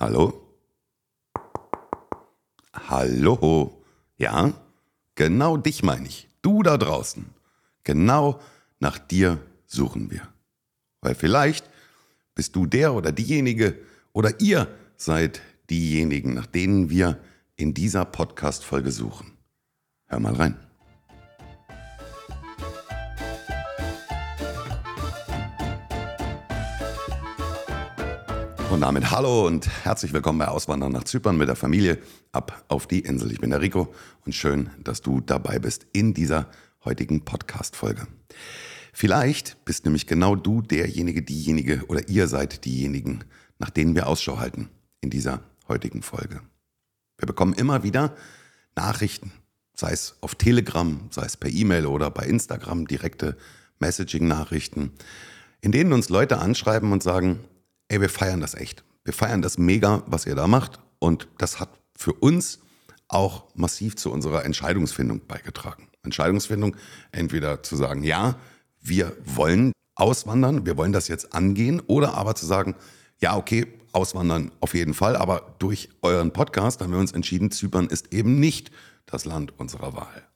Hallo? Hallo? Ja? Genau dich meine ich. Du da draußen. Genau nach dir suchen wir. Weil vielleicht bist du der oder diejenige oder ihr seid diejenigen, nach denen wir in dieser Podcast-Folge suchen. Hör mal rein. Und damit hallo und herzlich willkommen bei Auswandern nach Zypern mit der Familie ab auf die Insel. Ich bin der Rico und schön, dass du dabei bist in dieser heutigen Podcast-Folge. Vielleicht bist nämlich genau du derjenige, diejenige oder ihr seid diejenigen, nach denen wir Ausschau halten in dieser heutigen Folge. Wir bekommen immer wieder Nachrichten, sei es auf Telegram, sei es per E-Mail oder bei Instagram, direkte Messaging-Nachrichten, in denen uns Leute anschreiben und sagen, ey, wir feiern das echt. Wir feiern das mega, was ihr da macht. Und das hat für uns auch massiv zu unserer Entscheidungsfindung beigetragen. Entscheidungsfindung, entweder zu sagen, ja, wir wollen auswandern, wir wollen das jetzt angehen, oder aber zu sagen, ja, okay, auswandern auf jeden Fall, aber durch euren Podcast haben wir uns entschieden, Zypern ist eben nicht das Land unserer Wahl.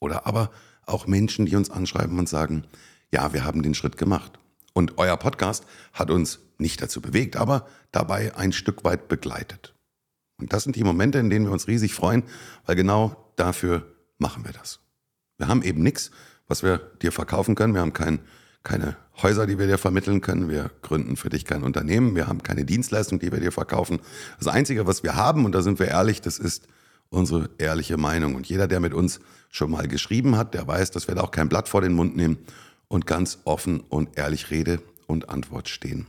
Oder aber auch Menschen, die uns anschreiben und sagen, ja, wir haben den Schritt gemacht. Und euer Podcast hat uns nicht dazu bewegt, aber dabei ein Stück weit begleitet. Und das sind die Momente, in denen wir uns riesig freuen, weil genau dafür machen wir das. Wir haben eben nichts, was wir dir verkaufen können. Wir haben kein, keine Häuser, die wir dir vermitteln können. Wir gründen für dich kein Unternehmen. Wir haben keine Dienstleistung, die wir dir verkaufen. Das Einzige, was wir haben, und da sind wir ehrlich, das ist unsere ehrliche Meinung. Und jeder, der mit uns schon mal geschrieben hat, der weiß, dass wir da auch kein Blatt vor den Mund nehmen und ganz offen und ehrlich Rede und Antwort stehen.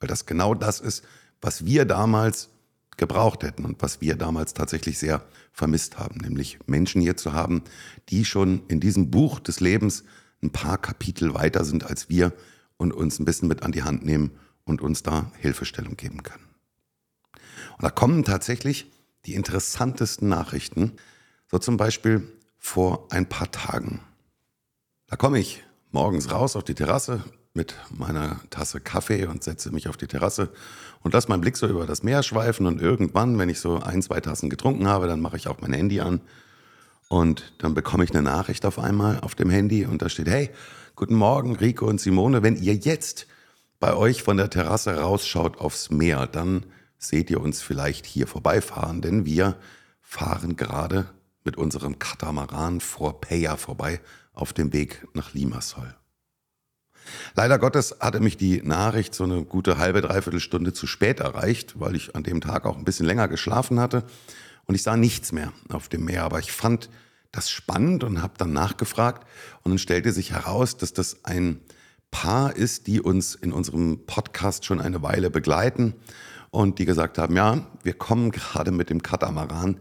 Weil das genau das ist, was wir damals gebraucht hätten und was wir damals tatsächlich sehr vermisst haben, nämlich Menschen hier zu haben, die schon in diesem Buch des Lebens ein paar Kapitel weiter sind als wir und uns ein bisschen mit an die Hand nehmen und uns da Hilfestellung geben können. Und da kommen tatsächlich die interessantesten Nachrichten, so zum Beispiel vor ein paar Tagen. Da komme ich morgens raus auf die Terrasse, mit meiner Tasse Kaffee und setze mich auf die Terrasse und lasse meinen Blick so über das Meer schweifen und irgendwann, wenn ich so ein, zwei Tassen getrunken habe, dann mache ich auch mein Handy an und dann bekomme ich eine Nachricht auf einmal auf dem Handy und da steht, hey, guten Morgen Rico und Simone, wenn ihr jetzt bei euch von der Terrasse rausschaut aufs Meer, dann seht ihr uns vielleicht hier vorbeifahren, denn wir fahren gerade mit unserem Katamaran vor Peja vorbei auf dem Weg nach Limassol. Leider Gottes hatte mich die Nachricht so eine gute halbe, dreiviertel Stunde zu spät erreicht, weil ich an dem Tag auch ein bisschen länger geschlafen hatte und ich sah nichts mehr auf dem Meer. Aber ich fand das spannend und habe dann nachgefragt und dann stellte sich heraus, dass das ein Paar ist, die uns in unserem Podcast schon eine Weile begleiten und die gesagt haben, ja, wir kommen gerade mit dem Katamaran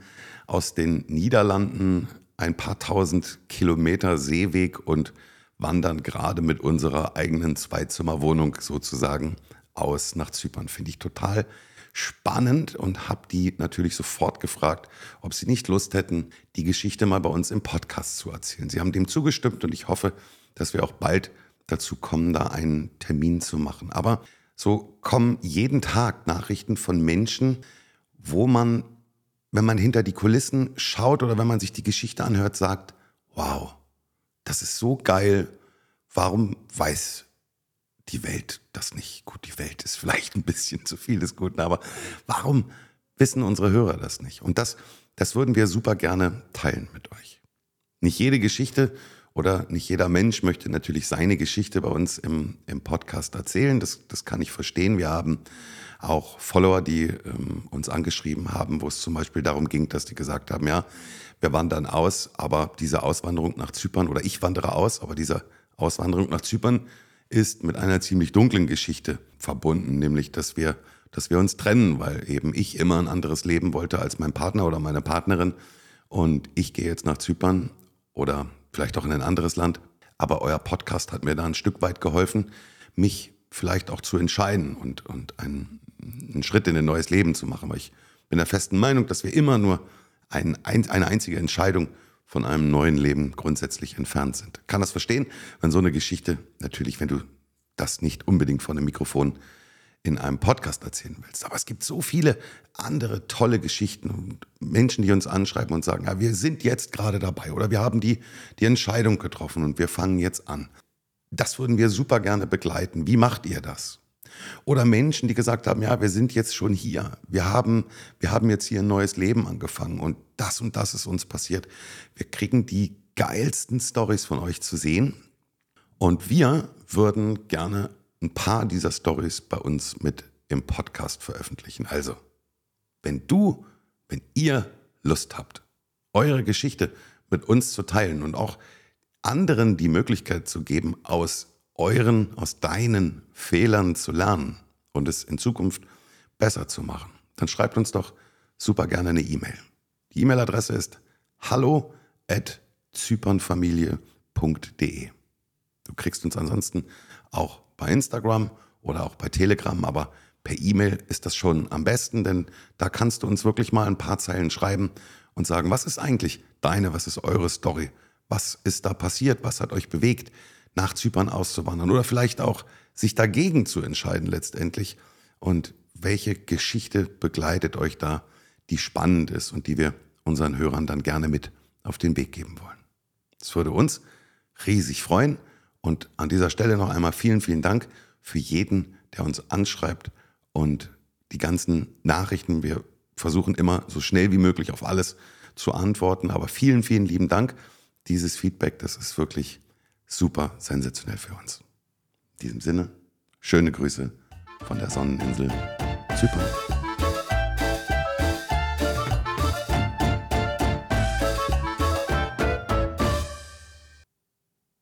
aus den Niederlanden, ein paar tausend Kilometer Seeweg und wandern gerade mit unserer eigenen Zweizimmerwohnung sozusagen aus nach Zypern. Finde ich total spannend und habe die natürlich sofort gefragt, ob sie nicht Lust hätten, die Geschichte mal bei uns im Podcast zu erzählen. Sie haben dem zugestimmt und ich hoffe, dass wir auch bald dazu kommen, da einen Termin zu machen. Aber so kommen jeden Tag Nachrichten von Menschen, wo man, wenn man hinter die Kulissen schaut oder wenn man sich die Geschichte anhört, sagt, wow, das ist so geil. Warum weiß die Welt das nicht? Gut, die Welt ist vielleicht ein bisschen zu viel des Guten, aber warum wissen unsere Hörer das nicht? Und das, das würden wir super gerne teilen mit euch. Nicht jede Geschichte oder nicht jeder Mensch möchte natürlich seine Geschichte bei uns im, im Podcast erzählen. Das, das kann ich verstehen. Wir haben auch Follower, die ähm, uns angeschrieben haben, wo es zum Beispiel darum ging, dass die gesagt haben, ja, wir wandern aus, aber diese Auswanderung nach Zypern oder ich wandere aus, aber diese Auswanderung nach Zypern ist mit einer ziemlich dunklen Geschichte verbunden, nämlich dass wir, dass wir uns trennen, weil eben ich immer ein anderes Leben wollte als mein Partner oder meine Partnerin und ich gehe jetzt nach Zypern oder vielleicht auch in ein anderes Land. Aber euer Podcast hat mir da ein Stück weit geholfen, mich vielleicht auch zu entscheiden und, und einen, einen Schritt in ein neues Leben zu machen. Weil ich bin der festen Meinung, dass wir immer nur ein, eine einzige Entscheidung von einem neuen Leben grundsätzlich entfernt sind. Kann das verstehen, wenn so eine Geschichte, natürlich, wenn du das nicht unbedingt vor einem Mikrofon in einem Podcast erzählen willst. Aber es gibt so viele andere tolle Geschichten und Menschen, die uns anschreiben und sagen, ja, wir sind jetzt gerade dabei oder wir haben die, die Entscheidung getroffen und wir fangen jetzt an. Das würden wir super gerne begleiten. Wie macht ihr das? Oder Menschen, die gesagt haben, ja, wir sind jetzt schon hier. Wir haben, wir haben jetzt hier ein neues Leben angefangen und das und das ist uns passiert. Wir kriegen die geilsten Stories von euch zu sehen. Und wir würden gerne ein paar dieser Stories bei uns mit im Podcast veröffentlichen. Also, wenn du, wenn ihr Lust habt, eure Geschichte mit uns zu teilen und auch anderen die Möglichkeit zu geben, aus euren, aus deinen Fehlern zu lernen und es in Zukunft besser zu machen, dann schreibt uns doch super gerne eine E-Mail. Die E-Mail-Adresse ist hallo at zypernfamilie.de. Du kriegst uns ansonsten auch bei Instagram oder auch bei Telegram, aber per E-Mail ist das schon am besten, denn da kannst du uns wirklich mal ein paar Zeilen schreiben und sagen, was ist eigentlich deine, was ist eure Story? Was ist da passiert? Was hat euch bewegt, nach Zypern auszuwandern? Oder vielleicht auch sich dagegen zu entscheiden letztendlich. Und welche Geschichte begleitet euch da, die spannend ist und die wir unseren Hörern dann gerne mit auf den Weg geben wollen? Das würde uns riesig freuen. Und an dieser Stelle noch einmal vielen, vielen Dank für jeden, der uns anschreibt und die ganzen Nachrichten. Wir versuchen immer so schnell wie möglich auf alles zu antworten. Aber vielen, vielen lieben Dank dieses Feedback, das ist wirklich super sensationell für uns. In diesem Sinne, schöne Grüße von der Sonneninsel Zypern.